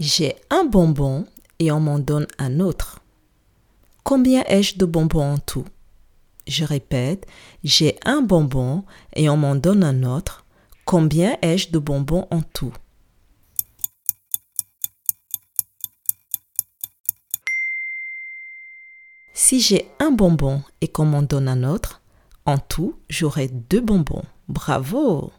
J'ai un bonbon et on m'en donne un autre. Combien ai-je de bonbons en tout? Je répète, j'ai un bonbon et on m'en donne un autre. Combien ai-je de bonbons en tout? Si j'ai un bonbon et qu'on m'en donne un autre, en tout, j'aurai deux bonbons. Bravo